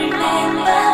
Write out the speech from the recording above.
remember.